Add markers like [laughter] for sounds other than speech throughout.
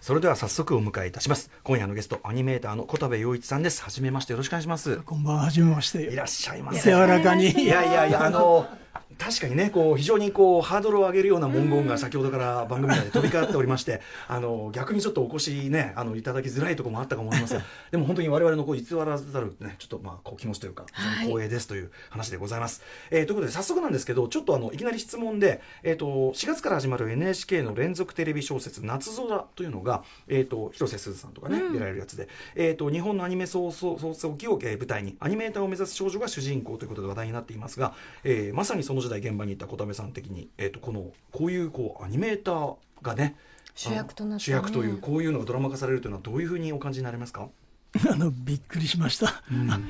それでは早速お迎えいたします。今夜のゲストアニメーターの小田部陽一さんです。はじめまして。よろしくお願いします。こんばんは、はじめまして。いらっしゃいませ。柔らかに。いやいやいやあの確かにねこう非常にこうハードルを上げるような文言が先ほどから番組内で飛び交っておりまして [laughs] あの逆にちょっとお越しねあのいただきづらいところもあったかも思いますがでも本当に我々のこう偽らざるねちょっとまあこう気持ちというか光栄ですという話でございます。えーということで早速なんですけどちょっとあのいきなり質問で、えー、と4月から始まる NHK の連続テレビ小説「夏空」というのが、えー、と広瀬すずさんとかね、出られるやつで、えー、と日本のアニメ創創創創期を、えー舞台にアニメーターを目指す少女が主人公ということで話題になっていますが、えーまさにその時代現場にいた小田部さん的に、えー、とこのこういうこうアニメーターがね主役となってね。主役というこういうのがドラマ化されるというのはどういうふうにお感じになりますか？[laughs] あの、びっくりしました。あ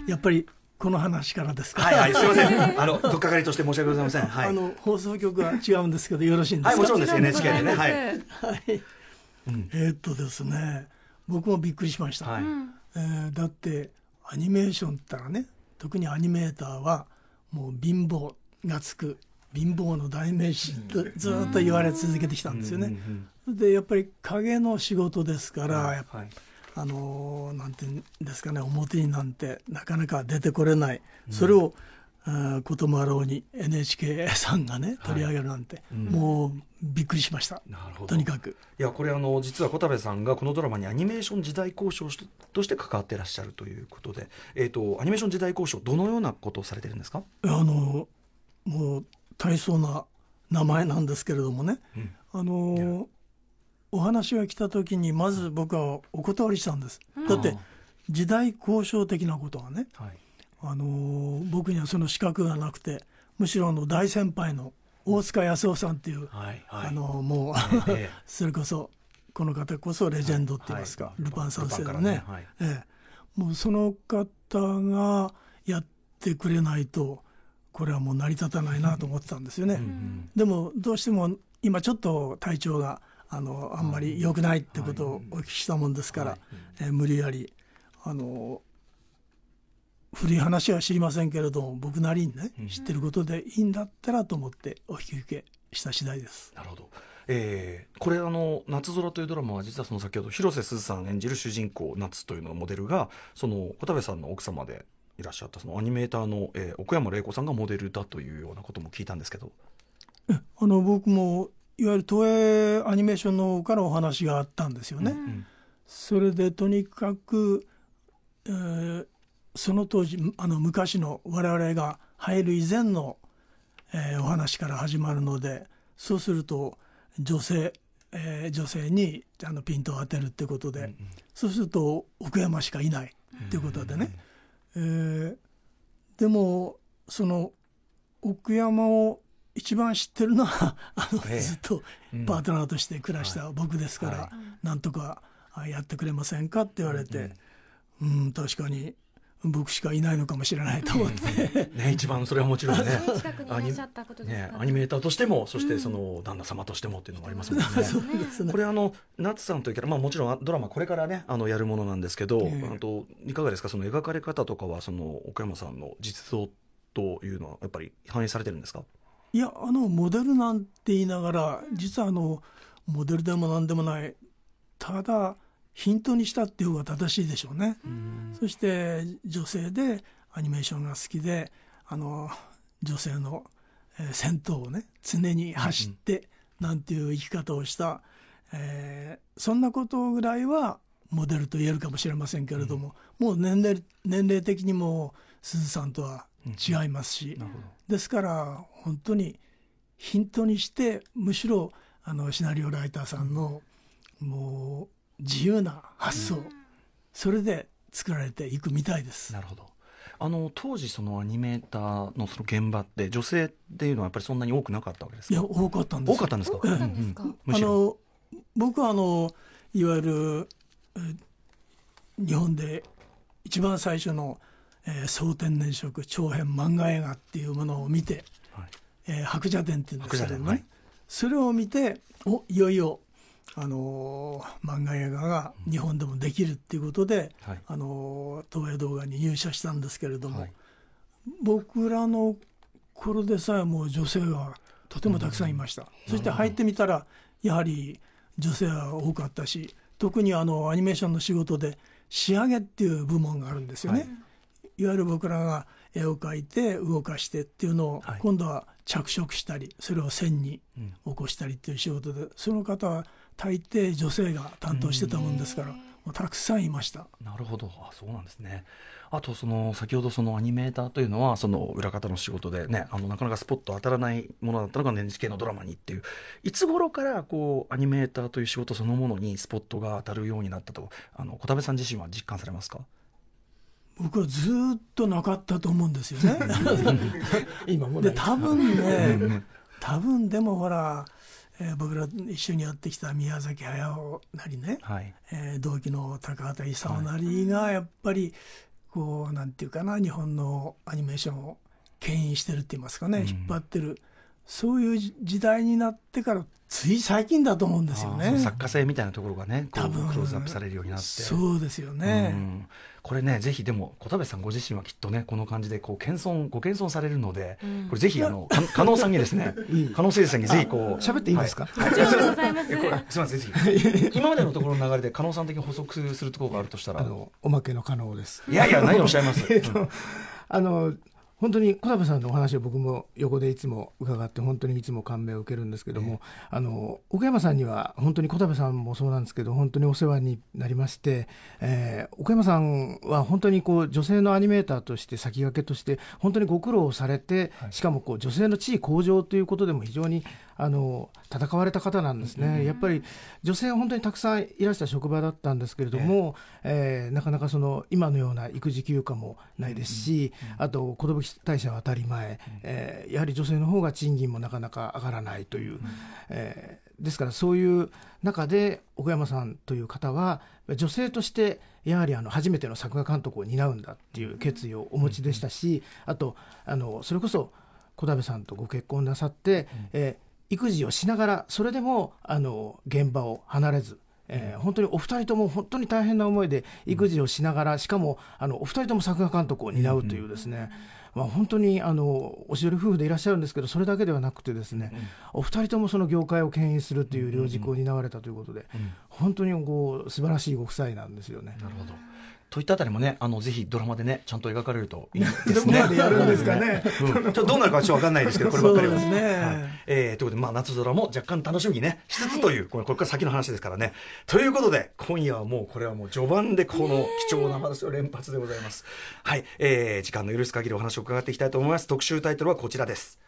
やっぱり、この話からですか？はいはいすいません。[laughs] あのとっかかりとして申し訳ございません。はい。あの、放送局は違うんですけど、よろしいんですか？はいもちろんです。NHK でね。はい。はい。えーっとですね、僕もびっくりしました。はい。えーだって、アニメーションって言ったらね、特にアニメーターは、もう貧乏がつく、貧乏の代名詞とずーっと言われ続けてきたんですよね。で、やっぱり影の仕事ですから、やっぱはいあのーなんていうんですかね表になんてなかなか出てこれない、それをこともあろうに NHK さんがね取り上げるなんて、もうびっくりしました。なるほど。とにかく。いやこれあの実は小田部さんがこのドラマにアニメーション時代交渉として関わってらっしゃるということで、えー、とアニメーション時代交渉どのようなことをされてるんですか？あのもう大層な名前なんですけれどもね、あのーお話が来た時にまず僕はお断りしたんです、だって時代交渉的なことはねはい。あのー僕にはその資格がなくてむしろあの大先輩の大塚康夫さんっていう、はいはい。あのーもう、ええ。[laughs] それこそこの方こそレジェンドって言いますか、はい。ルパン三世のね。からね。はい。ええ、もうその方がやってくれないとこれはもう成り立たないなと思ってたんですよね、でもどうしても今ちょっと体調があのあんまり良くないってことをお聞きしたもんですから、えー無理やりあの古い話は知りませんけれども僕なりにね、知ってることでいいんだったらと思ってお引き受けした次第です。なるほど。えーこれあの「夏空」というドラマは実はその先ほど広瀬すずさん演じる主人公夏というののモデルがその小田部さんの奥様でいらっしゃったそのアニメーターの、えー奥山玲子さんがモデルだというようなことも聞いたんですけど。えあの僕もいわゆる東映アニメーションの方からお話があったんですよね。それでとにかく、えーその当時あの昔の我々が入る以前の、えーお話から始まるのでそうすると女性、えー女性にあのピントを当てるってことで、そうすると奥山しかいないっていうことでね、えーでもその奥山を一番知ってるのは [laughs] あの、ええずっとパートナーとして暮らした僕ですから、はなんとかあやってくれませんかって言われて、うん、確かに僕しかいないのかもしれないと思って、ね一番それはもちろんね。近くにいらっしゃったことですねからアニメーターとしてもそしてその旦那様としてもっていうのもありますもんね。そうですね。これあの夏さんというキャラ、まあ、もちろんドラマこれからねあのやるものなんですけど、ええ。あといかがですか？その描かれ方とかはその岡山さんの実像というのはやっぱり反映されてるんですか？いやあのモデルなんて言いながら実はあのモデルでも何でもない。ただヒントにしたっていう方が正しいでしょうね。そして女性でアニメーションが好きであの女性の、えー戦闘をね常に走ってなんていう生き方をした、えーそんなことぐらいはモデルと言えるかもしれませんけれども、もう年齢年齢的にも鈴さんとは違いますし、ですから本当にヒントにしてむしろあのシナリオライターさんのもう自由な発想、それで作られていくみたいです。なるほど。あの当時そのアニメーターのその現場って女性っていうのはやっぱりそんなに多くなかったわけですか？いや多かったんです。よ多かったんですか？多かったんあの僕はあのいわゆる、えー日本で一番最初の、えー総天然色長編漫画映画っていうものを見て、はい。えー白蛇伝っていうんですけどね、白蛇伝はい。それを見ておいよいよ、あのー漫画映画が日本でもできるっていうことで、はい。あのー東映動画に入社したんですけれども、はい。僕らの頃でさえもう女性がとてもたくさんいました、そして入ってみたらやはり女性は多かったし特にあのアニメーションの仕事で仕上げっていう部門があるんですよね、はい、いわゆる僕らが絵を描いて動かしてっていうのを、今度は着色したりそれを線に起こしたりっていう仕事で、その方は大抵女性が担当してたもんですから、もうたくさんいました。なるほど。あそうなんですね。あとその先ほどそのアニメーターというのはその裏方の仕事でねあのなかなかスポット当たらないものだったのが NHK のドラマにっていういつ頃からこうアニメーターという仕事そのものにスポットが当たるようになったとあの小田部さん自身は実感されますか？僕はずっとなかったと思うんですよね。[laughs] 今もで多分ね多分でもほら、えー、僕ら一緒にやってきた宮崎駿なりね、はい、えー、同期の高畑勲なりがやっぱりこうなんていうかな日本のアニメーションを牽引してるって言いますかね、うん、引っ張ってるそういう時代になってからつい最近だと思うんですよね。作家性みたいなところがね、多分クローズアップされるようになって。そうですよね。うん、これね、ぜひでも、小田部さんご自身はきっとね、この感じで、こう、謙遜、ご謙遜されるので、うん、これぜひ、あの、[laughs] 加納さんにですね、加納誠司さんにぜひこう。喋っていいですか？はい、ありがとうございます。すみません、ぜひ。[laughs] 今までのところの流れで、加納さん的に補足するところがあるとしたら。あの、おまけの加納です。いやいや、何をおっしゃいます？[laughs] えっと、あの、本当に小田部さんのお話を僕も横でいつも伺って本当にいつも感銘を受けるんですけども、えー、あの奥山さんには本当に小田部さんもそうなんですけど本当にお世話になりまして、えー、奥山さんは本当にこう女性のアニメーターとして先駆けとして本当にご苦労されて、はい、しかもこう女性の地位向上ということでも非常にあの戦われた方なんですね、やっぱり女性は本当にたくさんいらした職場だったんですけれども、ええ。ー、なかなかその今のような育児休暇もないですし、あと子ど代謝は当たり前、えー、やはり女性の方が賃金もなかなか上がらないという、えー、ですからそういう中で奥山さんという方は女性としてやはりあの初めての作画監督を担うんだっていう決意をお持ちでしたし、あとあのそれこそ小田部さんとご結婚なさって、えー育児をしながらそれでもあの現場を離れずえー、本当にお二人とも本当に大変な思いで育児をしながら、しかもあのお二人とも作画監督を担うというですね、まあ、本当にあのおしどり夫婦でいらっしゃるんですけどそれだけではなくてですね、お二人ともその業界を牽引するという両軸を担われたということで、本当にこう素晴らしいご夫妻なんですよね。なるほどといったあたりもね、あのぜひドラマでね、ちゃんと描かれるといいですね。どこやるんですかね。うん、[laughs] ちょどうなるかちょっとわかんないですけど、こればっかりは。ね。はい、えー、ということで、まあ夏空も若干楽しみにね、しつつという、これこれから先の話ですからね。ということで、今夜はもうこれはもう序盤でこの貴重な話を連発でございます。はい、えー、時間の許す限りお話を伺っていきたいと思います。特集タイトルはこちらです。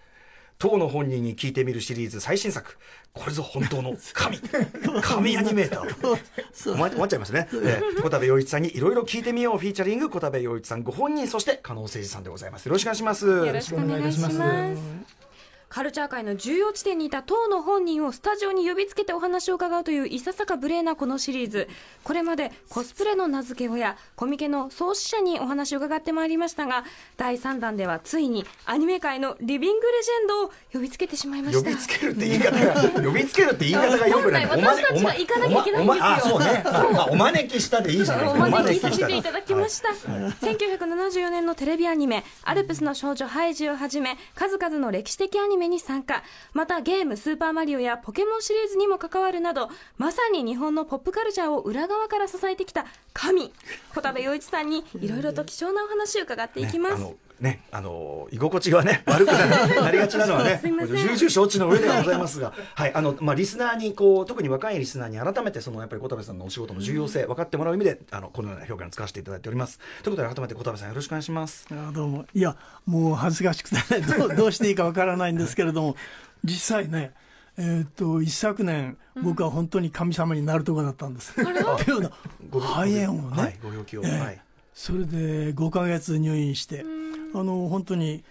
当の本人に聞いてみるシリーズ最新作。これぞ本当の神。[laughs] 神アニメーター。思っちゃいますね、えー、小田部陽一さんにいろいろ聞いてみよう。フィーチャリング小田部陽一さんご本人そして加納誠司さんでございます。よろしくお願いします。よろしくお願いしますカルチャー界の重要地点にいた当の本人をスタジオに呼びつけてお話を伺うといういささか無礼なこのシリーズ。これまでコスプレの名付け親コミケの創始者にお話を伺ってまいりましたが第3弾ではついにアニメ界のリビングレジェンドを呼びつけてしまいました。呼びつけるって言い方が [laughs] 呼びつけるって言い方がよくない。[laughs] 私たちは行かなきゃいけないんですよ。あそうね、まあ、お招きしたでいいじゃないお招きさせていただきました、はい、1974年のテレビアニメ「アルプスの少女ハイジをはじめ数々の歴史的アニメに参加またゲーム「スーパーマリオ」やポケモンシリーズにも関わるなどまさに日本のポップカルチャーを裏側から支えてきた神小田部陽一さんにいろいろと貴重なお話を伺っていきます。ねね、あの居心地がね [laughs] 悪くなりがちなのはね重々承知の上ではございますが、はいあのまあ、リスナーにこう特に若いリスナーに改めてそのやっぱり小田部さんのお仕事の重要性、分かってもらう意味であのこのような評価に使わせていただいております。ということで改めて小田部さんよろしくお願いします。あどうも。いやもう恥ずかしくて、ね、ど [laughs] うどうしていいかわからないんですけれども実際ねえー、と一昨年、僕は本当に神様になるところだったんです。というような肺炎をね、はい、ご病気を、えーはい、それで5か月入院して、あの本当に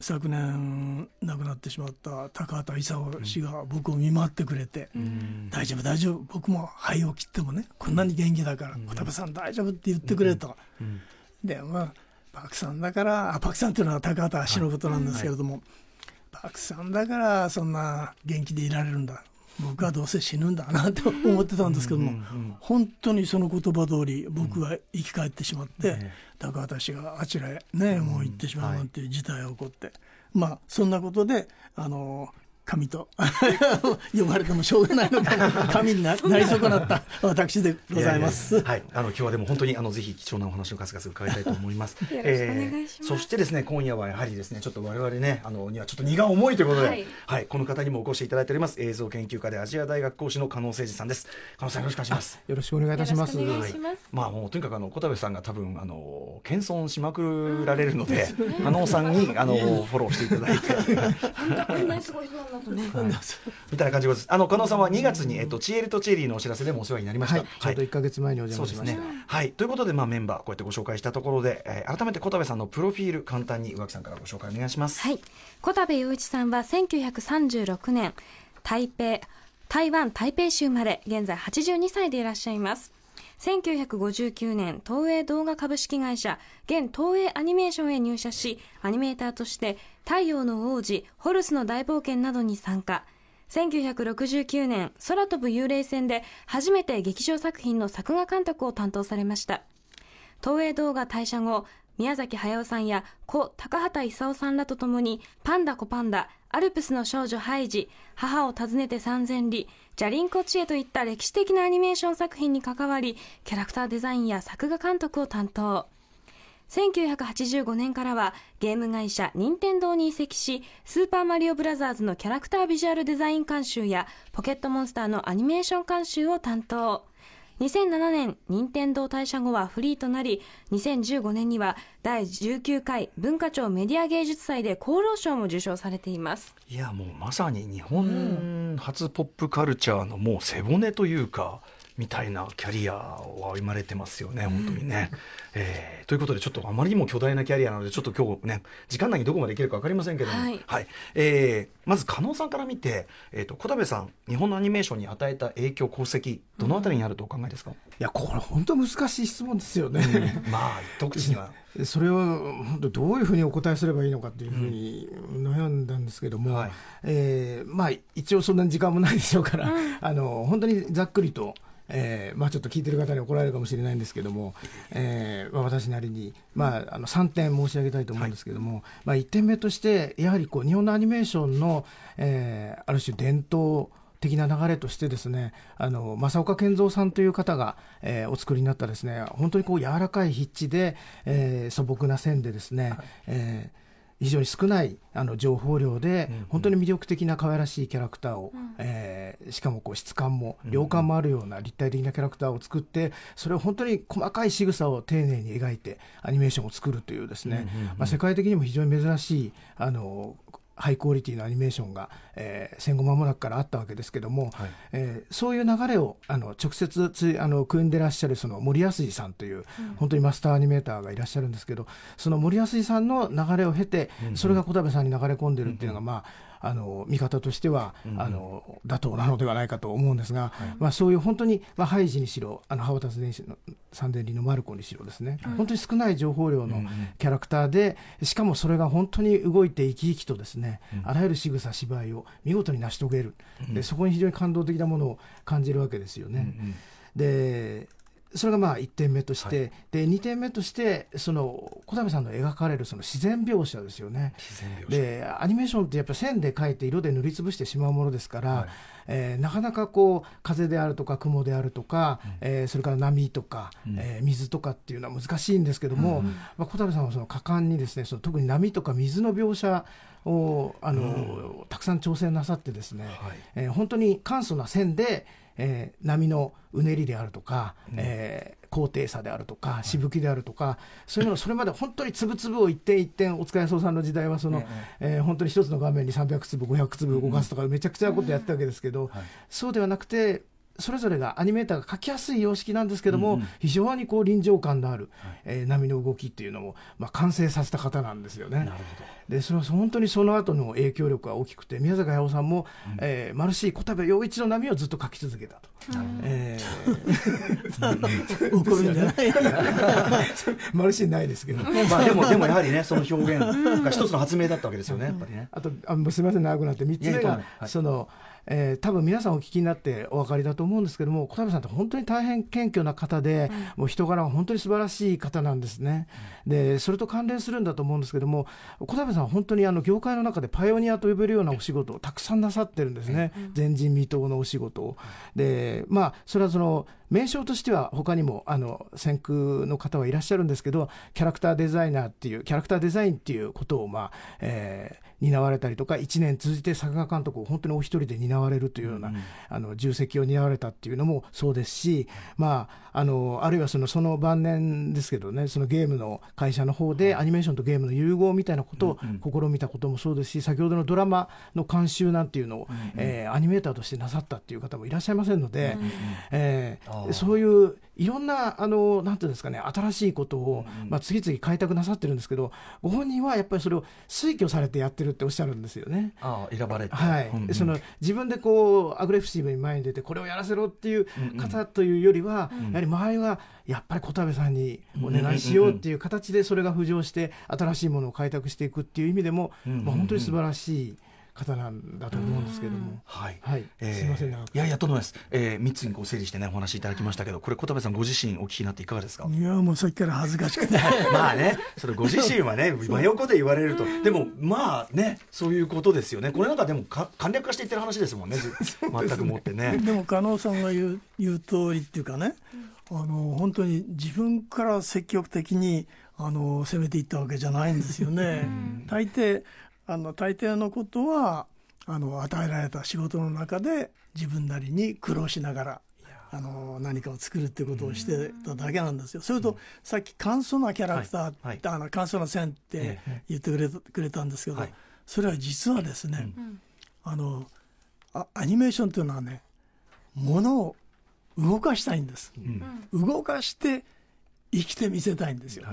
昨年亡くなってしまった高畑勲氏が僕を見舞ってくれて、うん、大丈夫大丈夫僕も肺を切ってもねこんなに元気だから小田部さん大丈夫って言ってくれと、うん、でまあパクさんだからあパクさんっていうのは高畑氏のことなんですけれども、はい。パクさんだからそんな元気でいられるんだ僕はどうせ死ぬんだなと思ってたんですけども、本当にその言葉通り僕は生き返ってしまって、高畑氏があちらへね、もう行ってしまうなんてい。う事態が起こって、まあそんなことであの神と。[laughs] 呼ばれてもしょうがないのか [laughs] 神になな。り損なった。私でございます。ややはい、あの今日はでも本当にあのぜひ貴重なお話の数々伺いたいと思います。よろしくお願いします。そしてですね今夜はやはりですねちょっと我々ねあのにはちょっと荷が重いということで、ははい。い、この方にもお越しいただいております。映像研究家でアジア大学講師の加納誠司さんです。加納さんよろしくお願いします。よろしくお願いいたします。よろしくお願いします。まあもうとにかくあの小田部さんが多分あの謙遜しまくられるので、加納さんにあのフォローしていただいて。[laughs] なにすごい。みたいな感じです。あの加納さんは2月にえっとチエルとチェリーのお知らせでもお世話になりました。はい、ちょうど1か月前にお邪そうです魔しました。ね。はい。ということで、まあ、メンバー、こうやってご紹介したところで、えー改めて小田部さんのプロフィール、簡単に宇垣さんからご紹介お願いします。はい。小田部雄一さんは1936年、台北、台湾台北市生まれ、現在82歳でいらっしゃいます。1959年、東映動画株式会社、現東映アニメーションへ入社し、アニメーターとして、太陽の王子、ホルスの大冒険などに参加。1969年、空飛ぶ幽霊船で初めて劇場作品の作画監督を担当されました。東映動画退社後、宮崎駿さんや故高畑勲さんらと共に、パンダコパンダ、アルプスの少女ハイジ、母を訪ねて三千里、ジャリンコチエといった歴史的なアニメーション作品に関わり、キャラクターデザインや作画監督を担当。1985年からはゲーム会社任天堂に移籍し、スーパーマリオブラザーズのキャラクタービジュアルデザイン監修やポケットモンスターのアニメーション監修を担当。2007年、任天堂退社後はフリーとなり、2015年には第19回文化庁メディア芸術祭で厚労省も受賞されています。いや、もうまさに日本初ポップカルチャーのもう背骨というか、みたいなキャリアを歩まれてますよね、本当にね。えーということで、ちょっとあまりにも巨大なキャリアなので、ちょっと今日ね、時間内にどこまでいけるか分かりませんけども、はいえーまず、加納さんから見て、えー、と小田部さん、日本のアニメーションに与えた影響、功績、どのあたりにあるとお考えですか、いや、これ本当難しい質問ですよね。まあ、一口には。[laughs] それを本当どういうふうにお答えすればいいのかというふうに悩んだんですけども、はいえーまあ一応そんなに時間もないでしょうから、あの本当にざっくりと。えーまあ、ちょっと聞いてる方に怒られるかもしれないんですけども、えーまあ、私なりに、まあ、あの3点申し上げたいと思うんですけども、まあ、1点目としてやはりこう日本のアニメーションの、えーある種伝統的な流れとしてですねあの正岡健三さんという方が、えーお作りになったですね本当にこう柔らかい筆致で、えー素朴な線でですね、えー非常に少ないあの情報量で、本当に魅力的な可愛らしいキャラクターを、えーしかもこう質感も量感もあるような立体的なキャラクターを作ってそれを本当に細かい仕草を丁寧に描いてアニメーションを作るというですね、まあ、世界的にも非常に珍しいあのハイクオリティのアニメーションが、えー戦後間もなくからあったわけですけども、はい。えーそういう流れをあの直接つあの組んでらっしゃるその森安二さんという、本当にマスターアニメーターがいらっしゃるんですけどその森安二さんの流れを経て、それが小田部さんに流れ込んでるっていうのが、まああの見方としては、あの妥当なのではないかと思うんですが、まあ、そういう本当に、まあ、ハイジにしろあのハワタス電子の三千里のマルコにしろですね、本当に少ない情報量のキャラクターでしかもそれが本当に動いて生き生きとですね、あらゆる仕草芝居を見事に成し遂げる、でそこに非常に感動的なものを感じるわけですよね。でそれがまあ1点目として、で2点目としてその小田部さんの描かれるその自然描写ですよね。自然描写。でアニメーションってやっぱ線で描いて色で塗りつぶしてしまうものですから、はい。えーなかなかこう風であるとか雲であるとか、えーそれから波とか、えー水とかっていうのは難しいんですけども、まあ、小田部さんはその果敢にですねその特に波とか水の描写をあの、たくさん挑戦なさってですね、はい。えー本当に簡素な線で、えー波のうねりであるとか、えー高低差であるとか、しぶきであるとか、そういうのをそれまで本当に粒々を一点一点、お疲れそうさんの時代はその、えー本当に一つの画面に300粒、500粒動かすとか、めちゃくちゃなことやってたわけですけど、そうではなくて、それぞれがアニメーターが描きやすい様式なんですけども、非常にこう臨場感のある、えー波の動きっていうのを、まあ、完成させた方なんですよね。でそれは本当にその後の影響力が大きくて宮坂駿さんも、えーマルシー小田部陽一の波をずっと描き続けたと。えー [laughs] 怒るんじゃない [laughs] マルシーないですけど。[laughs] まあでも、でもやはりね、その表現が一つの発明だったわけですよね、やっぱりね。あとあすみません長くなって3つ目がはいその、えー、多分皆さんお聞きになってお分かりだと思うんですけども小田部さんって本当に大変謙虚な方で、うん、もう人柄が本当に素晴らしい方なんですね、うん、でそれと関連するんだと思うんですけども小田部さんは本当にあの業界の中でパイオニアと呼べるようなお仕事をたくさんなさってるんですね、うん、前人未到のお仕事を。でまあそれはその名称としては他にもあの先駆の方はいらっしゃるんですけどキャラクターデザイナーっていうキャラクターデザインっていうことをまあ、えー担われたりとか1年通じて作画監督を本当にお一人で担われるというような、うん、あの重責を担われたっていうのもそうですし、まあ、あのあるいはそのその晩年ですけどねそのゲームの会社の方でアニメーションとゲームの融合みたいなことを試みたこともそうですし先ほどのドラマの監修なんていうのを、うん、えー、アニメーターとしてなさったっていう方もいらっしゃいませんので、うん、えー、そういういろんなあのなんていうんですかね新しいことを、まあ、次々開拓なさってるんですけどご本人はやっぱりそれを推挙されてやってるっておっしゃるんですよね。あ選ばれて、はい、うんうん、その自分でこうアグレッシブに前に出てこれをやらせろっていう方というよりは、うん。うん、やはり周りはやっぱり小田部さんにお願いしようっていう形でそれが浮上して新しいものを開拓していくっていう意味でも、まあ、本当に素晴らしい。方なんだと思うんですけども、はい、はい、えー、すみませんいやいやとんでもないです、えー、三つにこう整理してねお話しいただきましたけど、これ小田部さんご自身お聞きになっていかがですか？いやもうさっきから恥ずかしくて。[laughs] まあね、それご自身はね [laughs] 真横で言われると、でもまあねそういうことですよね。これなんかでもか簡略化していってる話ですもん [laughs] ね。全くもってね。でも加納さんが言う言う通りっていうかね、あの本当に自分から積極的にあの攻めていったわけじゃないんですよね。大抵あの大抵のことはあの与えられた仕事の中で自分なりに苦労しながらあの何かを作るっていうことをしてただけなんですよ。それと、さっき簡素なキャラクター、はい。はい、あの簡素な線って言ってくれくれたんですけど、はい、それは実はですね、うん、あのあアニメーションっていうのはねものを動かしたいんです、うん、動かして生きてみせたいんですよ、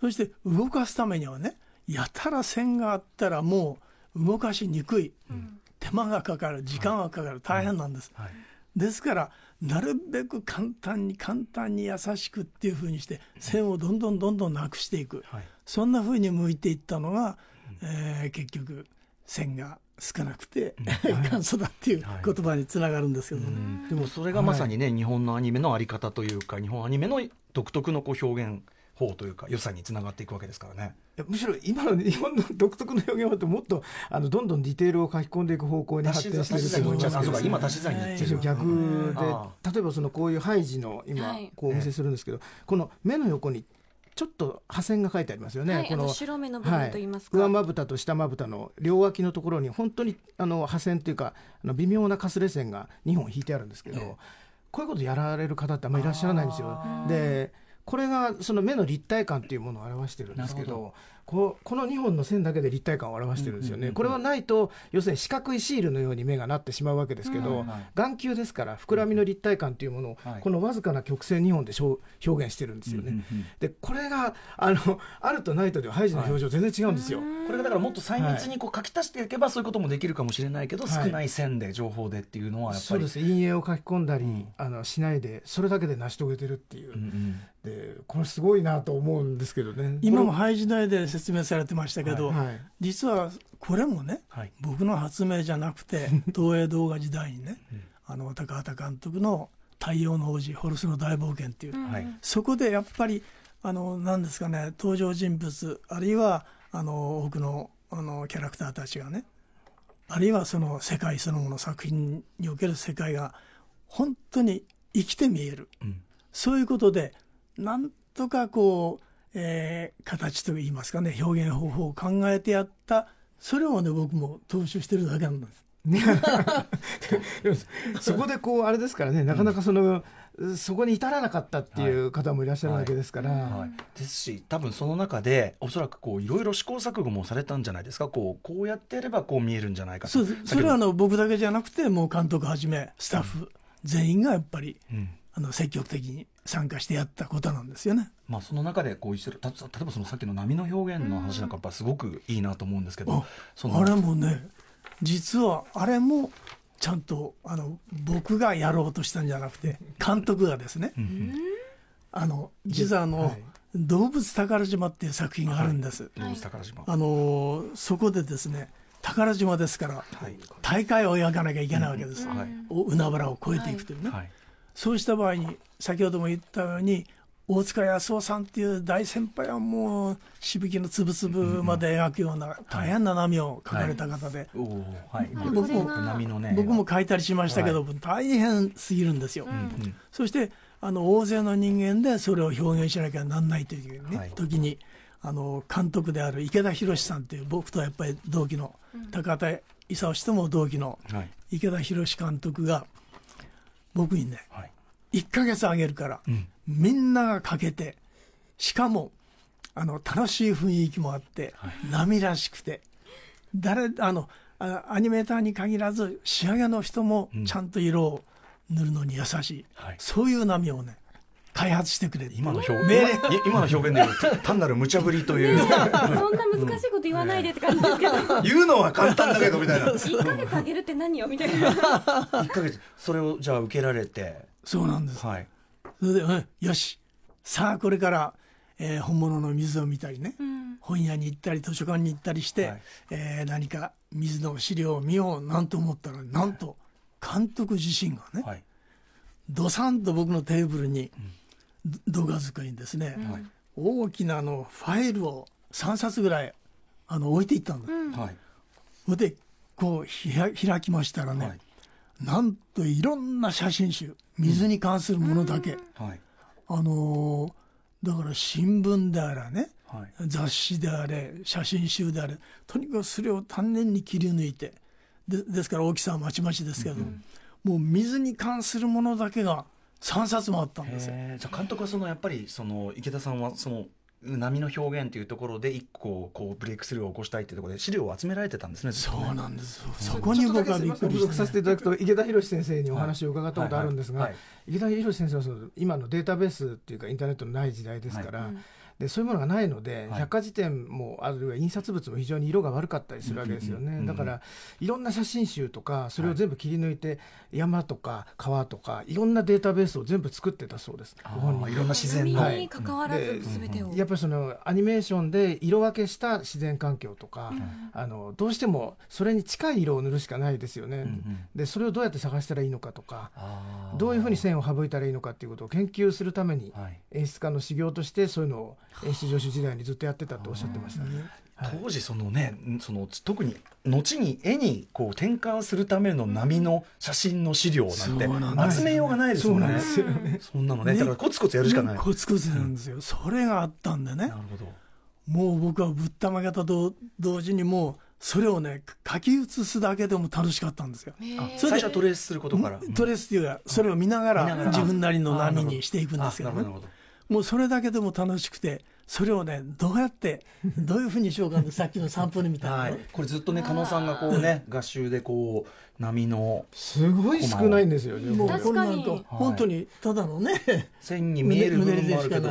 そして動かすためにはねやたら線があったらもう動かしにくい、うん、手間がかかる時間がかかる、大変なんです、はい。はい、ですからなるべく簡単に簡単に優しくっていうふうにして線をどんどんどんどんなくしていく、はい、そんなふうに向いていったのが、えー、結局線が少なくて [laughs] 簡素だっていう言葉につながるんですけど、ね。はい、でもそれがまさにね、はい、日本のアニメのあり方というか日本アニメの独特のこう表現方というか良さにつながっていくわけですからね。むしろ今の日本の独特の表現はもっとあのどんどんディテールを書き込んでいく方向に発展してると思いますけど、今足し算に逆で例えばそのこういうハイジの今こうお見せするんですけど、この目の横にちょっと破線が書いてありますよね。はい、この白目の部分と言いますか、はい、上まぶたと下まぶたの両脇のところに本当にあの破線というかあの微妙なかすれ線が2本引いてあるんですけど、こういうことやられる方ってあんまりいらっしゃらないんですよ。でこれがその目の立体感っていうものを表してるんですけどここの2本の線だけで立体感を表してるんですよね、これはないと要するに四角いシールのように目がなってしまうわけですけど、うん眼球ですから膨らみの立体感というものを、このわずかな曲線2本で表現してるんですよね、でこれがあのあるとないとではハイジの表情全然違うんですよ、これがだからもっと細密にこう書き足していけばそういうこともできるかもしれないけど、少ない線で情報でっていうのはやっぱり。そうです。陰影を書き込んだり、あのしないでそれだけで成し遂げてるっていう、でこれすごいなと思うんですけどね。今もハイ時代で説明されてましたけど、はいはい、実はこれもね、はい、僕の発明じゃなくて [laughs] 東映動画時代にね、あの高畑監督の「太陽の王子ホルスの大冒険」っていう、そこでやっぱりあのなんですかね登場人物あるいはあの多くのあのキャラクターたちがねあるいはその世界そのもの作品における世界が本当に生きて見える、うん、そういうことでなんとかこう、えー、形といいますかね表現方法を考えてやったそれをね僕も踏襲してるだけなんです。[laughs] そこでこうあれですからねなかなかその、うん、そこに至らなかったっていう方もいらっしゃるわけですから、はい。はい。はい、ですし多分その中でおそらくこういろいろ試行錯誤もされたんじゃないですか。こうこうやってやればこう見えるんじゃないかそうそれはあの僕だけじゃなくてもう監督はじめスタッフ全員がやっぱり、うん、あの積極的に参加してやったことなんですよね。まあ、その中でこう一緒例えばそのさっきの波の表現の話なんかやっぱすごくいいなと思うんですけど、あれもね実はあれもちゃんとあの僕がやろうとしたんじゃなくて監督がですね、あの実はあの、はい、動物宝島っていう作品があるんです。はい、動物宝島。あのそこでですね宝島ですから、はい。大海を描かなきゃいけないわけです、はい。お海原を越えていくというね、はいそうした場合に先ほども言ったように大塚康夫さんっていう大先輩はもうしぶきのつぶつぶまで描くような大変な波を描かれた方で、おおはい。僕も波のね僕も書いたりしましたけど、大変すぎるんですよ。そしてあの大勢の人間でそれを表現しなきゃなんないという、ねはい。時にあの監督である池田博さんっていう僕とやっぱり同期の、高畑勲氏とも同期のはい。池田博監督が僕にねはい。1ヶ月あげるから、ん。みんながかけてしかもあの楽しい雰囲気もあって、波らしくて誰あのあアニメーターに限らず仕上げの人もちゃんと色を塗るのに優しい、はい。そういう波をね開発してくれる今の表現。今の表現で言うと単なる無茶ぶりという。そんな難しいこと言わないでって感じですけど、[laughs] 言うのは簡単だけどみたいな。1ヶ月あげるって何よみたいな。[laughs] 1ヶ月それをじゃあ受けられて。そうなんです。はい。それで、うん、よし。さあこれから、えー本物の水を見たりね、本屋に行ったり図書館に行ったりして、はい。えー何か水の資料を見ようなんと思ったらなんと監督自身がね、はい。どさんと僕のテーブルに、ど動画机にですね、はい。大きなあのファイルを3冊ぐらいあの置いていったんです、はい。それでこうひら開きましたらね、はい。なんといろんな写真集水に関するものだけ、はい。あのーだから新聞であれねはい。雑誌であれ写真集であれとにかくそれを丹念に切り抜いてでですから大きさはまちまちですけど、もう水に関するものだけが3冊もあったんですよ。じゃあ監督はそのやっぱりその池田さんはその波の表現というところで一個こうブレイクスルーを起こしたいっていうところで資料を集められてたんですねそうなんです。よそこに僕はびっくりさせして、いただくと池田博先生にお話を伺ったことあるんですが、はい。はい池田博先生はその今のデータベースっていうかインターネットのない時代ですから、でそういうものがないので、はい。百科事典もあるいは印刷物も非常に色が悪かったりするわけですよね、だからいろんな写真集とかそれを全部切り抜いて、山とか川とかいろんなデータベースを全部作ってたそうです。ご本いろんな自然海の、はい。に関わらず全てを。やっぱりそのアニメーションで色分けした自然環境とか、あのどうしてもそれに近い色を塗るしかないですよね、んうん。でそれをどうやって探したらいいのかとかどういうふうに線を省いたらいいのかっていうことを研究するためにはい。演出家の修行としてそういうのを演出助手時代にずっとやってたとおっしゃってました。ね。はい。当時そのねその特に後に絵にこう転換するための波の写真の資料ななんて集めようがないですもんね。そんですよね。そんなのね。ね。だからコツコツやるしかない、コツコツなんですよ、それがあったんでね。なるほど。もう僕はぶったまげたと同時にもうそれをね書き写すだけでも楽しかったんですよ。あそれで最初はトレースすることから、トレースっていうかそれを見ながらら。自分なりの波にしていくんですけどね。あなるほどもうそれだけでも楽しくてそれをねどうやって [laughs] どういうふうにしようかってさっきのサンプルみたいなの、はい、これずっとね加納さんがこうね合集でこう波のすごい少ないんですよ。もう。確かに。これなんと。本当にただのね、線に見える部分もあるけど。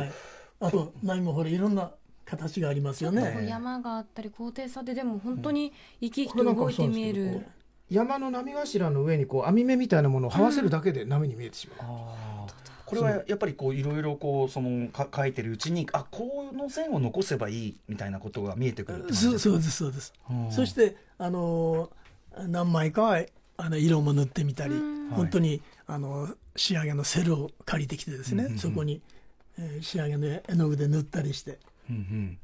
あと波もほらいろんな形がありますよこねう山があったり高低差ででも本当に生き生きこと動いて見える。山の波頭の上にこう網目みたいなものを這わせるだけで波に見えてしまう。あーこれはやっぱりこういろいろこうそのか書いてるうちにあこの線を残せばいいみたいなことが見えてくるってそうそうですそうです、うん。そしてあのー何枚かはあの色も塗ってみたり、本当にあの仕上げのセルを借りてきてですね、うんうんうん。そこに、えー仕上げの絵の具で塗ったりして。うんうん。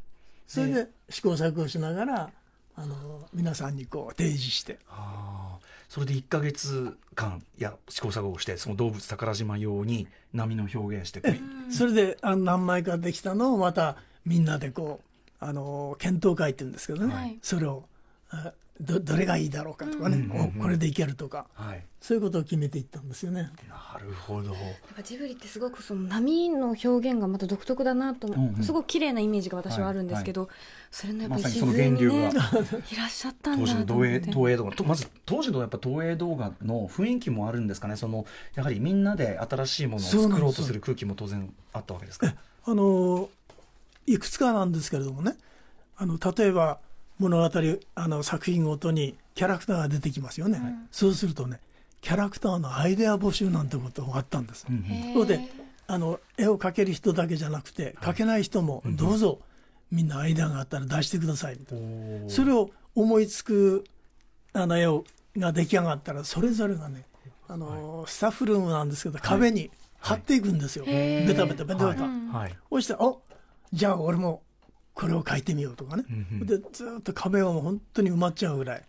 それで試行錯誤しながらあの皆さんにこう提示して。あーそれで1か月間や試行錯誤をしてその動物宝島用に波の表現してそれであの何枚かできたのをまたみんなでこうあの検討会っていうんですけどね、はい。それをあどどれがいいだろうかとかね、うんうんうん。おこれでいけるとか。はい。そういうことを決めていったんですよね。なるほど。やっぱジブリってすごくその波の表現がまた独特だなと、んうん。すごく綺麗なイメージが私はあるんですけど、それのやっぱりまさにその源流が。いらっしゃったん当時のだと思って。東映東映動画。とまず当時のやっぱ東映動画の雰囲気もあるんですかね。そのやはりみんなで新しいものを作ろうとする空気も当然あったわけですか。あのいくつかなんですけれどもね。あの例えば物語あの作品ごとにキャラクターが出てきますよね、そうするとねキャラクターのアイデア募集なんてことがあったんです、うんそれであの絵を描ける人だけじゃなくて描けない人もどうぞみんなアイデアがあったら出してください。みたいな、それを思いつくあの絵をが出来上がったらそれぞれがねあの、スタッフルームなんですけど壁に貼っていくんですよ、へーベタベタベタベタ、はい。そしておじゃあ俺もこれを描いてみようとかね、うんうん。でずーっと壁はもう本当に埋まっちゃうぐらい。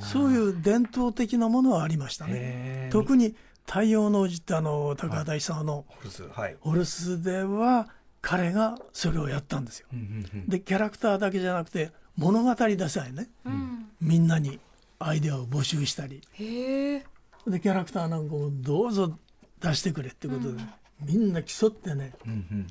そういう伝統的なものはありましたね。特に太陽の王子ってあの高畑勲さんのホルス。はい。ホルスでは彼がそれをやったんですよ。うんうんうん。でキャラクターだけじゃなくて物語でさえね。うん。みんなにアイデアを募集したり。でキャラクターなんかをどうぞ出してくれってことで、みんな競ってね。うんうん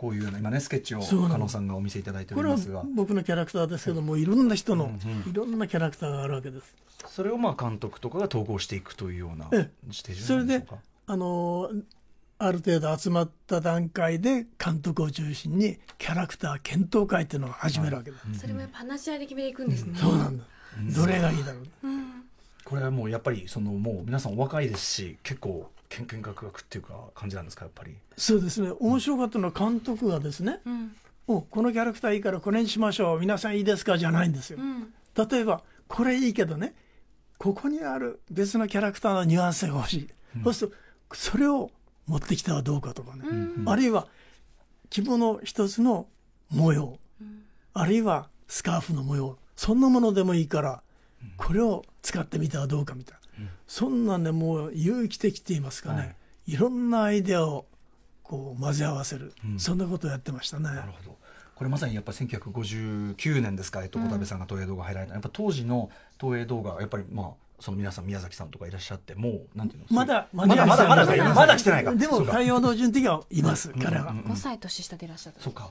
こういうような今ねスケッチを加納さんがお見せいただいておりますが。僕のキャラクターですけどもいろんな人のうん。いろんなキャラクターがあるわけです。それをまあ監督とかが統合していくというようなそれであのある程度集まった段階で監督を中心にキャラクター検討会っていうのを始めるわけです、それもやっぱ話し合いで決めていくんですね。そうなんだ、どれがいいだろう。うん。これはもうやっぱりそのもう皆さんお若いですし結構けんけんがくがくっていうか感じなんですかやっぱり？そうですね。面白かったのは監督がですねうんおこのキャラクターいいからこれにしましょう。皆さんいいですか？じゃないんですよ。うん。例えばこれいいけどねここにある別のキャラクターのニュアンスが欲しい、そうするとそれを持ってきたらどうかとかね、あるいは着物一つの模様、あるいはスカーフの模様。そんなものでもいいからこれを使ってみたらどうかみたいな、そんなんでもう有機的って言いますかね、、はい。ろんなアイデアをこう混ぜ合わせる、うん。そんなことをやってましたね。なるほど。これまさにやっぱり1959年ですか、えっと、小田部さんが東映動画入られた、やっぱ当時の東映動画はやっぱりまあその皆さん宮崎さんとかいらっしゃってもうなんていうの？まだまだまだまだまだまだ来てないか。でもそうか。太陽の順的はいます、彼は。5歳年下でいらっしゃったんそうか。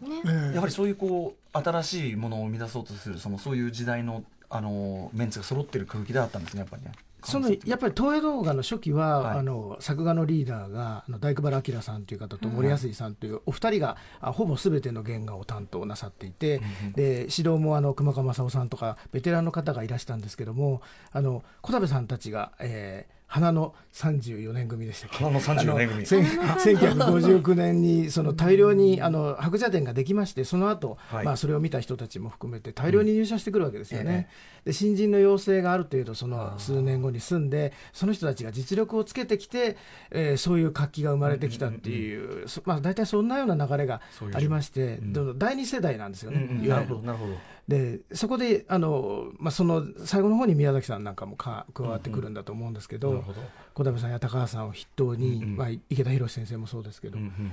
やはりそういうこう新しいものを生み出そうとするそのそういう時代のあのメンツが揃ってる空気であったんですねやっぱりねそのやっぱり東映動画の初期は、はい。あの作画のリーダーがあの大工原明さんという方と森安さんというお二人が、あほぼすべての原画を担当なさっていて、で指導もあの熊川正夫さんとかベテランの方がいらしたんですけどもあの小田部さんたちが、えー花の34年組でしたっけ？花の34年組。あのせん1959年にその大量にあの白蛇伝ができましてその後、はい。まあそれを見た人たちも含めて大量に入社してくるわけですよね。で新人の養成がある程度その数年後に済んでその人たちが実力をつけてきて、えーそういう活気が生まれてきたっていう、そまあ大体そんなような流れがありまして、うん。第二世代なんですよね、うんうん。なるいわゆるほどなるほどでそこであの、まあ、その最後の方に宮崎さんなんかもか加わってくるんだと思うんですけど、なるほど。小田部さんや高橋さんを筆頭に、うんうん。まあ、池田博先生もそうですけど、うんうん。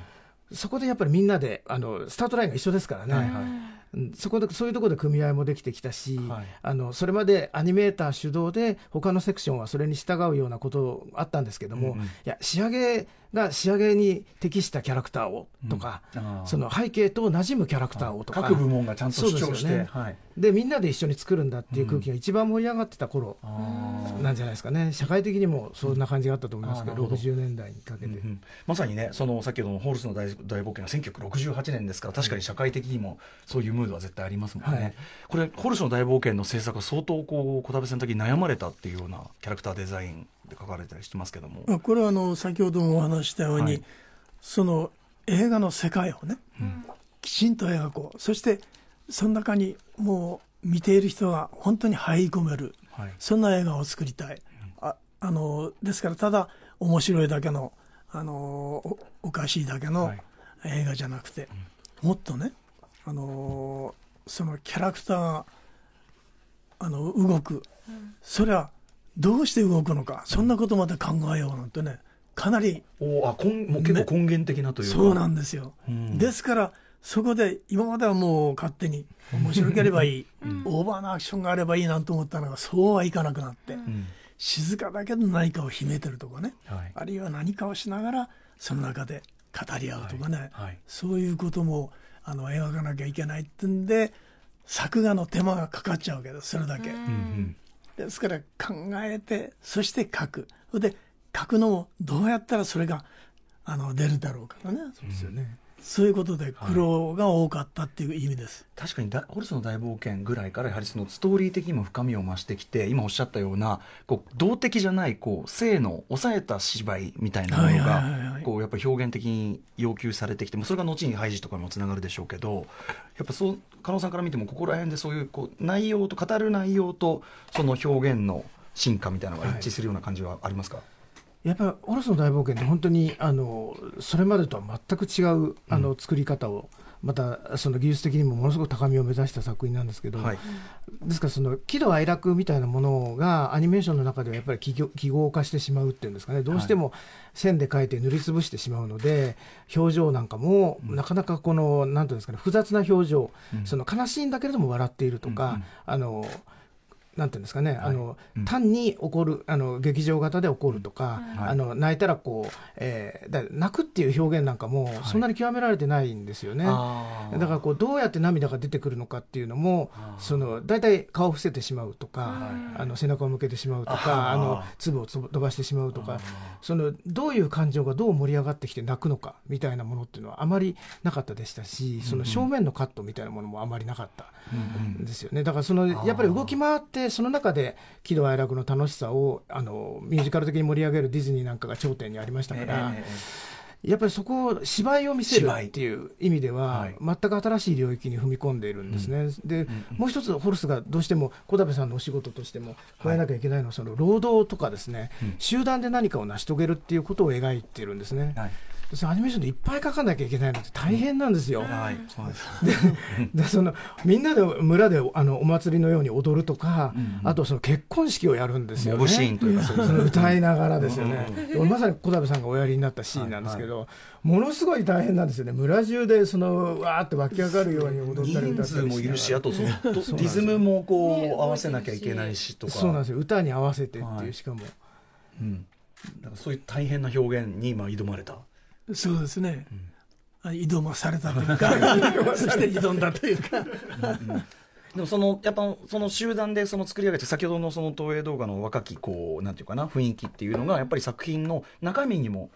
そこでやっぱりみんなであのスタートラインが一緒ですからね、はいはい。うん。そこでそういうところで組み合いもできてきたし、はい。あのそれまでアニメーター主導で他のセクションはそれに従うようなことあったんですけども、うんうん。いや仕上げが仕上げに適したキャラクターをとか、あー。その背景と馴染むキャラクターをとか、各部門がちゃんと主張して、ねはい。でみんなで一緒に作るんだっていう空気が一番盛り上がってた頃なんじゃないですかね。社会的にもそんな感じがあったと思いますけど、うんあーなるほど。60年代にかけて。うんうん。まさにねその先ほどのホールスの大大冒険が1968年ですから確かに社会的にもそういうムードは絶対ありますもんね、はい。これホールスの大冒険の制作は相当こう小田部さん的に悩まれたっていうようなキャラクターデザインで書かれたりしてますけども、まあこれはあの先ほどもお話ししたように、はい。その映画の世界をね、きちんと描こう。そしてその中にもう見ている人が本当に入り込める。はい。そんな映画を作りたい、ああのですからただ面白いだけのあのおおかしいだけのはい。映画じゃなくて、もっとねあのそのキャラクターがあの動く、それはどうして動くのかそんなことまで考えようなんてねかなりおあこんもう結構根源的なというか、そうなんですよ、うん。ですからそこで今まではもう勝手に面白ければいい、オーバーなアクションがあればいいなんて思ったのがそうはいかなくなって、うん。静かだけど何かを秘めてるとかね、はい。あるいは何かをしながらその中で語り合うとかね、はい。そういうこともあの描かなきゃいけないってんで作画の手間がかかっちゃうわけですそれだけ、うんうんですから考えてそして書く。それで書くのもどうやったらそれがあの出るだろうかとね、そうですよね。そういうことで苦労が多かったっていう意味です。確かにだホルスの大冒険ぐらいからやはりそのストーリー的にも深みを増してきて今おっしゃったようなこう動的じゃないこう性の抑えた芝居みたいなものはいはいはいはいがこうやっぱり表現的に要求されてきてもそれが後にハイジとかにもつながるでしょうけどやっぱそう加納さんから見てもここら辺でそういうこう内容と語る内容とその表現の進化みたいなのが一致するような感じはありますか、やっぱり「オロスの大冒険」って本当にあのそれまでとは全く違うあの作り方を、またその技術的にもものすごく高みを目指した作品なんですけど、はい。ですからその喜怒哀楽みたいなものがアニメーションの中ではやっぱり記号化してしまうっていうんですかね。どうしても線で描いて塗りつぶしてしまうので表情なんかもなかなかこのなんていうんですかね複雑な表情、その悲しいんだけれども笑っているとか、あのなんていうんですかね、あのうん。単に起こるあの劇場型で起こるとか、はい。あの泣いたらこう、えーだ泣くっていう表現なんかもそんなに極められてないんですよね。あー。だからこうどうやって涙が出てくるのかっていうのもその大体顔を伏せてしまうとか、あの背中を向けてしまうとあかー。あの粒を飛ばしてしまうとかそのどういう感情がどう盛り上がってきて泣くのかみたいなものっていうのはあまりなかったでしたしその正面のカットみたいなものもあまりなかったんですよね。だからそのやっぱり動き回ってその中で喜怒哀楽の楽しさをあのミュージカル的に盛り上げるディズニーなんかが頂点にありましたから。えやっぱりそこを芝居を見せるっていう意味では、はい。全く新しい領域に踏み込んでいるんですね。で、もう一つホルスがどうしても小田部さんのお仕事としても加えなきゃいけないのは、その労働とかですね、集団で何かを成し遂げるっていうことを描いているんですね。えはいアニメーションでいっぱい描かなきゃいけないのって大変なんですよ。はいはい。でそのみんなで村であのお祭りのように踊るとか、あとその結婚式をやるんですよね。モブシーンというかその歌いながらですよね、俺まさに小田部さんがおやりになったシーンなんですけど、ものすごい大変なんですよね、村中でそのわーって湧き上がるように踊ったり人数もいるしあととそのとリズムもこう合わせなきゃいけないしとか。そうなんですよ、歌に合わせてっていう、はい。しかも、うん。だからそういう大変な表現に今挑まれたそうですね、あ挑まされたというか。[laughs] そして挑んだというかでもそのやっぱその集団でその作り上げて先ほどのその東映動画の若きこうなんていうかな雰囲気っていうのがやっぱり作品の中身にも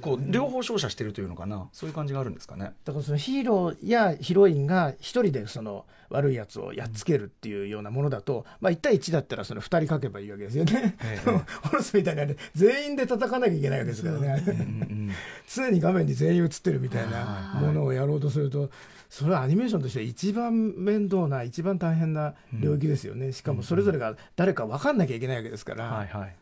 こう両方照射してるというのかなそういう感じがあるんですかね。だからそのヒーローやヒロインが一人でその悪いやつをやっつけるっていうようなものだと、まあ、1対1だったらその2人書けばいいわけですよね。ええ [laughs] ホロスみたいなね全員で戦わなきゃいけないわけですからね。[laughs] 常に画面に全員映ってるみたいなものをやろうとすると、それはアニメーションとして一番面倒な一番大変な領域ですよね、しかもそれぞれが誰か分かんなきゃいけないわけですから、はいはい。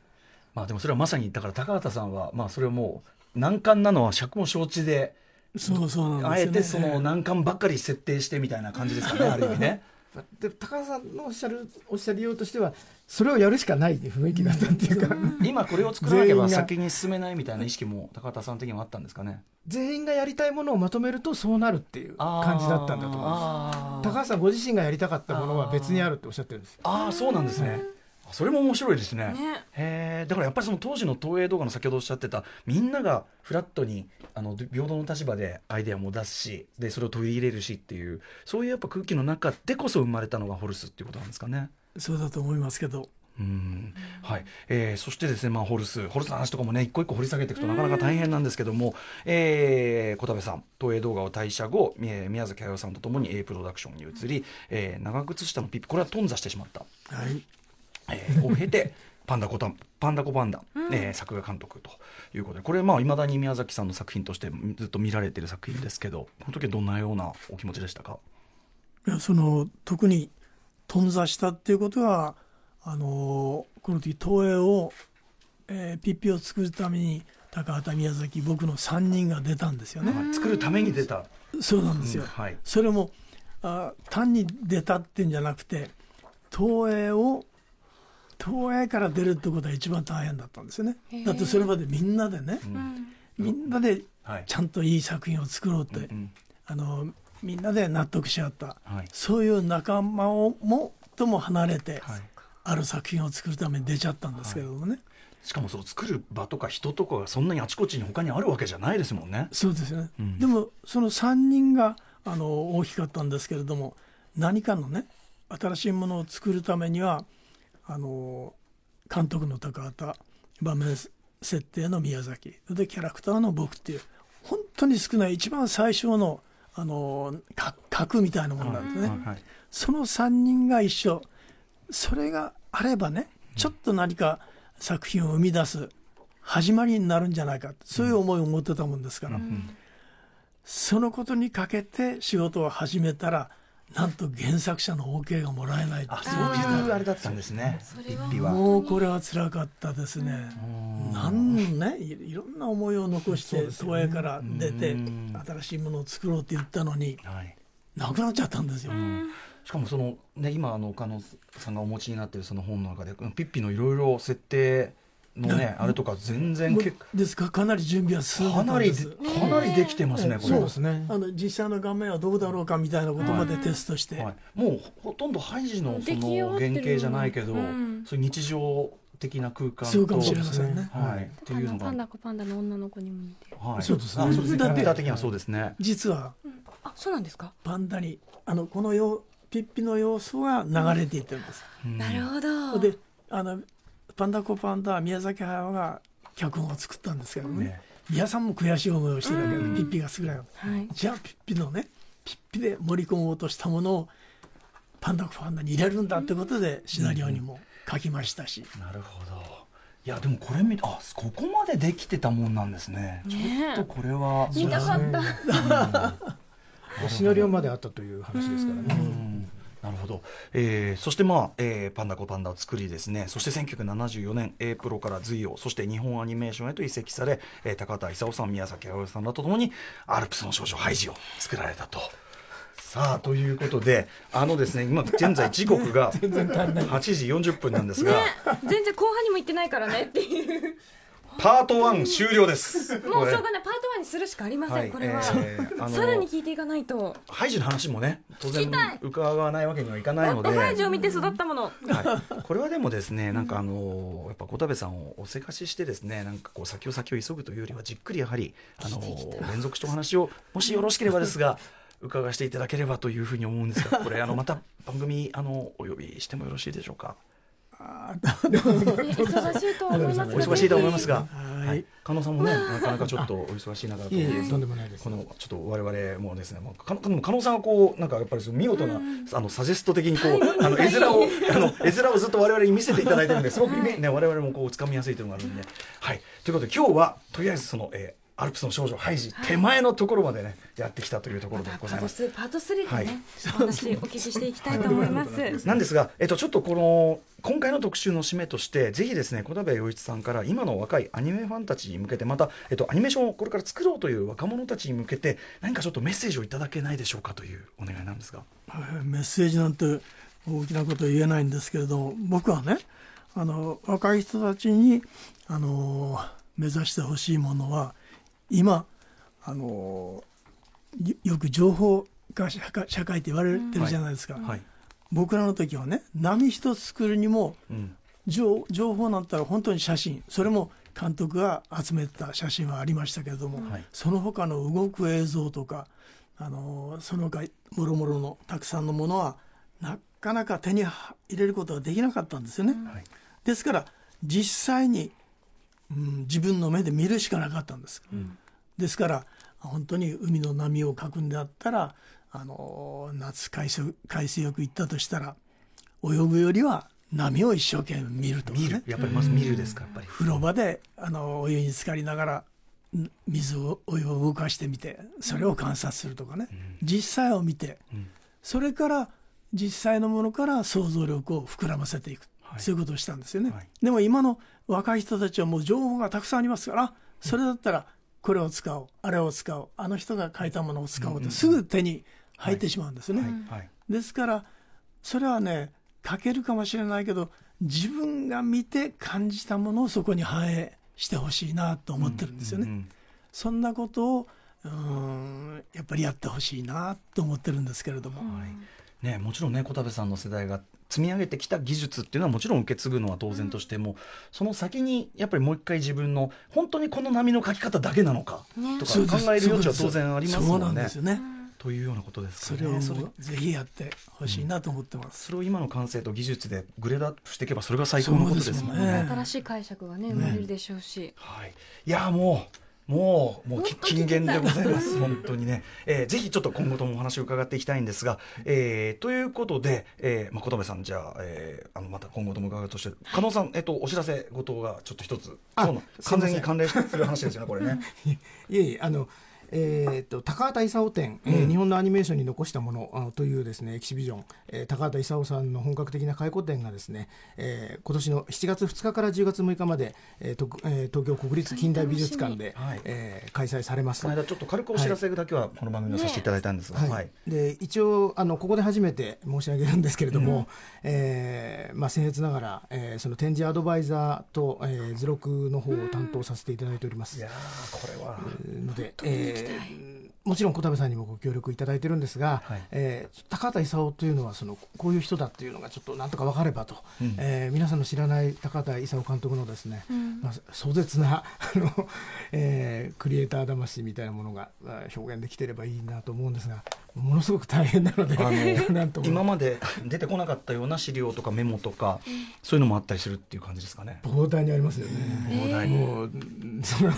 まあでもそれはまさにだから高畑さんはまあそれをもう難関なのは尺も承知でそうそうなんあえてその難関ばっかり設定してみたいな感じですかねある意味ね。[laughs] で高田さんのおっしゃるおっしゃりようとしてはそれをやるしかない雰囲気だったっていうか、今これを作らなければ先に進めないみたいな意識も高畑さん的にはあったんですかね。全員がやりたいものをまとめるとそうなるっていう感じだったんだと思います。高橋さんご自身がやりたかったものは別にあるっておっしゃってるんですよ。ああそうなんですね。それも面白いですね。ね。へえだからやっぱりその当時の東映動画の先ほどおっしゃってたみんながフラットにあの平等の立場でアイデアも出すしでそれを取り入れるしっていうそういうやっぱ空気の中でこそ生まれたのがホルスっていうことなんですかね。そうだと思いますけどうん。はい。えーそしてですね、まあ、ホルス。ホルスの話とかもね一個一個掘り下げていくとなかなか大変なんですけども、えー小田部さん東映動画を退社後、えー宮崎駿さんとともに A プロダクションに移り、えー長靴下のピッピこれは頓挫してしまった。はい。えーを経てパンダコタンパンダコパンダ、えー作画監督ということでこれまあいまだに宮崎さんの作品としてずっと見られている作品ですけどこの時はどんなようなお気持ちでしたか？いやその特に頓挫したっていうことはあのこの時東映を、えーピッピを作るために高畑宮崎僕の3人が出たんですよね、はい。作るために出た、そうなんですよ、うん。はい。それもあ単に出たってんじゃなくて東映を東映から出るってことは一番大変だったんですよね。だってそれまでみんなでね、みんなではい。ちゃんといい作品を作ろうって、うんあのみんなで納得し合った、はい。そういう仲間をもとも離れて、はいある作品を作るために出ちゃったんですけれどもね、しかもその作る場とか人とかがそんなにあちこちに他にあるわけじゃないですもんね。そうですよね、うん。でもその3人があの大きかったんですけれども何かのね新しいものを作るためにはあの監督の高畑場面設定の宮崎でキャラクターの僕っていう本当に少ない一番最初のあのか核みたいなものなんですね、はいはいその3人が一緒。それがあればねちょっと何か作品を生み出す始まりになるんじゃないかそういう思いを持ってたもんですから、そのことにかけて仕事を始めたらなんと原作者の OK がもらえないあそういうあれだったんですね。もうこれは辛かったですね。なん。ねいいろんな思いを残して東映から出て新しいものを作ろうって言ったのにはい。なくなっちゃったんですよ。しかもそのね今あの岡野さんがお持ちになっているその本の中でピッピのいろいろ設定のねあれとか全然結構。ですか？らかなり準備は進んでかなり。かなりできてますねこれ。そうですね。あの実際の画面はどうだろうかみたいなことまでテストして、はい、もうほとんどハイジのその原型じゃないけど、うんそういう日常的な空間とそうかもしれませんね。はい、っていうのが。パンダコパンダの女の子にも似てる。はい、そうですね。あそうですね。キャだって的にはそうですね。実はあそうなんですか？パンダにあのこのよピッピの要素が流れていってるんです。なるほど。であのパンダコパンダは宮崎駿が脚本を作ったんですけどね。ね皆さんも悔しい思いをしてるわけで、うん。ピッピが優れなかったはい。じゃあピッピのねピッピで盛り込もうとしたものをパンダコパンダに入れるんだってことでシナリオにも書きましたし、なるほど。いやでもこれ見てあここまでできてたもんなんですね。ねちょっとこれは。見たかったシナリオまであったという話ですからね。うん。なるほど、えーそして、まあえーパンダコパンダを作りですね。そして1974年 A プロから随をそして日本アニメーションへと移籍され、えー高畑勲さん宮崎駿さんらとともにアルプスの少女ハイジを作られたと。さあということであのですね今現在時刻が [laughs] 8時40分なんですが、ね全然後半にも行ってないからねっていうパート1終了です。もうしょうがない。パート1にするしかありません、はい。これは、えーさらに聞いていかないと。ハイジの話もね当然伺わないわけにはいかないので、ハイジを見て育ったもの。はい、これはでもですねなんかあのやっぱ小田部さんをおせかししてですねなんかこう先を先を急ぐというよりはじっくりやはりあの連続してお話をもしよろしければですが伺わせていただければというふうに思うんですがこれあのまた番組あのお呼びしてもよろしいでしょうか？[laughs] 忙しいと思いますが。お忙しいと思いますが、はい。はい、加納さんもねなかなかちょっとお忙しい中だと思いえいえとんでもないです。このちょっと我々もですね、もうかでも加納さんはこうなんかやっぱり見事な、あのサジェスト的にこう、あの絵面をあの絵面をずっと我々に見せていただいてるんですごくね我々もこう掴みやすいというのがあるんで、はい。ということで今日はとりあえずその、えーアルプスの少女ハイジ手前のところまでねやってきたというところでパートございます。2パート3でね、はいお話お聞きしていきたいと思います [laughs] なんですが、えっと、ちょっとこの今回の特集の締めとしてぜひですね小田部陽一さんから今の若いアニメファンたちに向けてまた、えっと、アニメーションをこれから作ろうという若者たちに向けて何かちょっとメッセージをいただけないでしょうかというお願いなんですが。はいメッセージなんて大きなことは言えないんですけれども僕はねあの若い人たちにあの目指してほしいものは今あのよよく情報化社会社会って言われてるじゃないですか、はい。僕らの時はね波一つ作るにもうん。情情報なんたら本当に写真。それも監督が集めた写真はありましたけれども、はい。その他の動く映像とかあのその他もろもろのたくさんのものはなかなか手に入れることができなかったんですよね。はい。ですから実際に、うん、自分の目で見るしかなかったんです。ですから本当に海の波を描くんであったらあの夏海水海水浴行ったとしたら泳ぐよりは波を一生懸命見ると。見る？やっぱりまず見るですかやっぱり。風呂場であのお湯に浸かりながらん水をお湯を動かしてみてそれを観察するとかね、実際を見て、ん。それから実際のものから想像力を膨らませていく、はいそういうことをしたんですよね、はい。でも今の若い人たちはもう情報がたくさんありますからそれだったらこれを使おうあれを使おうあの人が書いたものを使おうってすぐ手に入ってしまうんですよね、はい。ですからそれはね書けるかもしれないけど自分が見て感じたものをそこに反映してほしいなと思ってるんですよね、うんそんなことをうーんやっぱりやってほしいなと思ってるんですけれども、ね、もちろんね小田部さんの世代が積み上げてきた技術っていうのはもちろん受け継ぐのは当然としても、その先にやっぱりもう一回自分の本当にこの波の書き方だけなのかね。とか考える余地は当然ありますもんねね、というようなことですかね。それうぜひやってほしいなと思ってます、それを今の感性と技術でグレードアップしていけばそれが最高のことですもんね。ね。新しい解釈がね。生まれるでしょうし、はい、いやもうもう、もう金言でございます。本当にね。えーぜひちょっと今後ともお話を伺っていきたいんですが、えーということで、えーまあ、小田部さん、じゃあ、えーあの、また今後とも伺うとして、加納さん、えっ、と、お知らせ事がちょっと一つ、あ今日の完全に関連する話ですよね、これね。[laughs] いえいえあのえー、と高畑勲展、えー日本のアニメーションに残したものあというですねエキシビジョン、えー高畑勲さんの本格的な回顧展がですね、えー今年の7月2日から10月6日まで、えーとえー東京国立近代美術館で、はいえー開催されますこの間、ちょっと軽くお知らせだけは、この番組をさせていただいたんですが、はいはい。で一応あのここで初めて申し上げるんですけれども、えーまあ、僭越ながら、えーその展示アドバイザーと、えー図録の方を担当させていただいております。いやー、これは。ので、えーもちろん小田部さんにもご協力いただいてるんですが、はい。えー高畑勲というのはそのこういう人だっていうのがちょっとなんとか分かればと、うん。えー皆さんの知らない高畑勲監督のですね、まあ、壮絶なあの、えークリエイター魂みたいなものがあ表現できてればいいなと思うんですがものすごく大変なのであの [laughs] 今まで出てこなかったような資料とかメモとか、そういうのもあったりするっていう感じですかね。膨大にありますよね。膨大に。もうその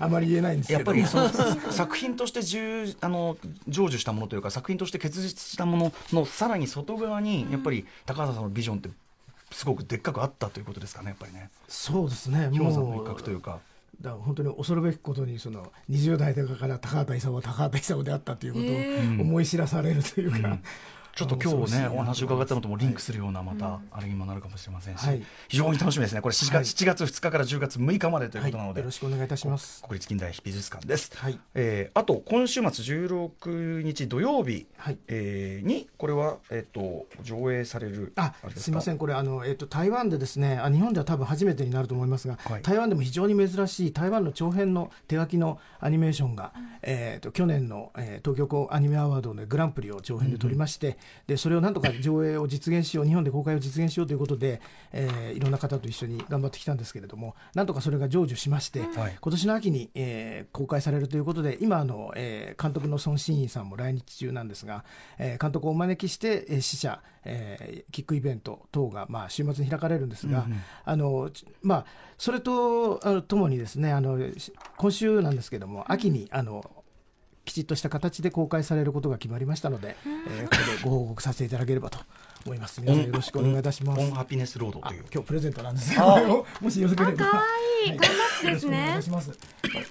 あまり言えないんですけやっぱりその作品として重あの成就したものというか作品として結実したもののさらに外側にやっぱり高畑さんのビジョンってすごくでっかくあったということですかねやっぱりね。そうですね。氷山の一角というかだから本当に恐るべきことにその20代とかから高畑勲は高畑勲であったということを思い知らされるというか、ちょっと今日ねお話を伺ったのともリンクすするようなまたあれにもなるかもしれませんし、はい。非常に楽しみですね。これ7月,、はい。7月2日から10月6日までというはいことなので、よろしくお願いいたします。国立近代美術館です、はい。えーあと今週末16日土曜日、はい。えーにこれは、えっと上映されるあすすみません、これあの、えっと、台湾でですねあ日本では多分初めてになると思いますが、はい。台湾でも非常に珍しい台湾の長編の手書きのアニメーションが、えっと去年の、えー東京アニメアワードのグランプリを長編で取りまして、でそれをなんとか上映を実現しよう日本で公開を実現しようということで、えーいろんな方と一緒に頑張ってきたんですけれどもなんとかそれが成就しまして、はい。今年の秋に、えー公開されるということで今あの、えー監督の孫真院さんも来日中なんですが、えー監督をお招きして、えー試写、えーキックイベント等が、まあ、週末に開かれるんですが、あのちまあ、それとともにですねあのし今週なんですけども秋にあのきちっとした形で公開されることが決まりましたので、えーここでご報告させていただければと思います。皆さんよろしくお願いいたします。オンハピネスロードあという。今日プレゼントなんですよもしよろしければ。かわいい。頑張ってですよろしくお願いします。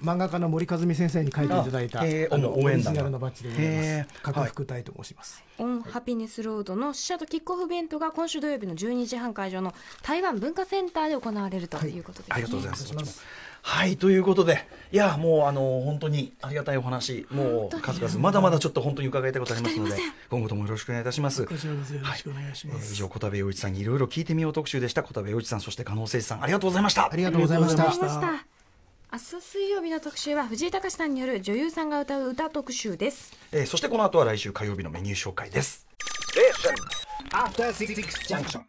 漫画家の森和美先生に書いていただいたあの応援団オリジナルのバッジでございます。角福隊と申します。オンハピネスロードの死者とキックオフイベントが今週土曜日の12時半会場の台湾文化センターで行われるということです、ね。ありがとうございます。はいということで、いやもうあの本当にありがたいお話、もう数々まだまだちょっと本当に伺いたいことありますので、今後ともよろしくお願いいたします。こちらこそよろしくお願いします。えー以上小田部陽一さんにいろいろ聞いてみよう特集でした。小田部陽一さんそして加納誠司さんありがとうございました。ありがとうございました明日水曜日の特集は藤井隆さんによる女優さんが歌う歌特集ですえーそしてこの後は来週火曜日のメニュー紹介です。After Six Junction.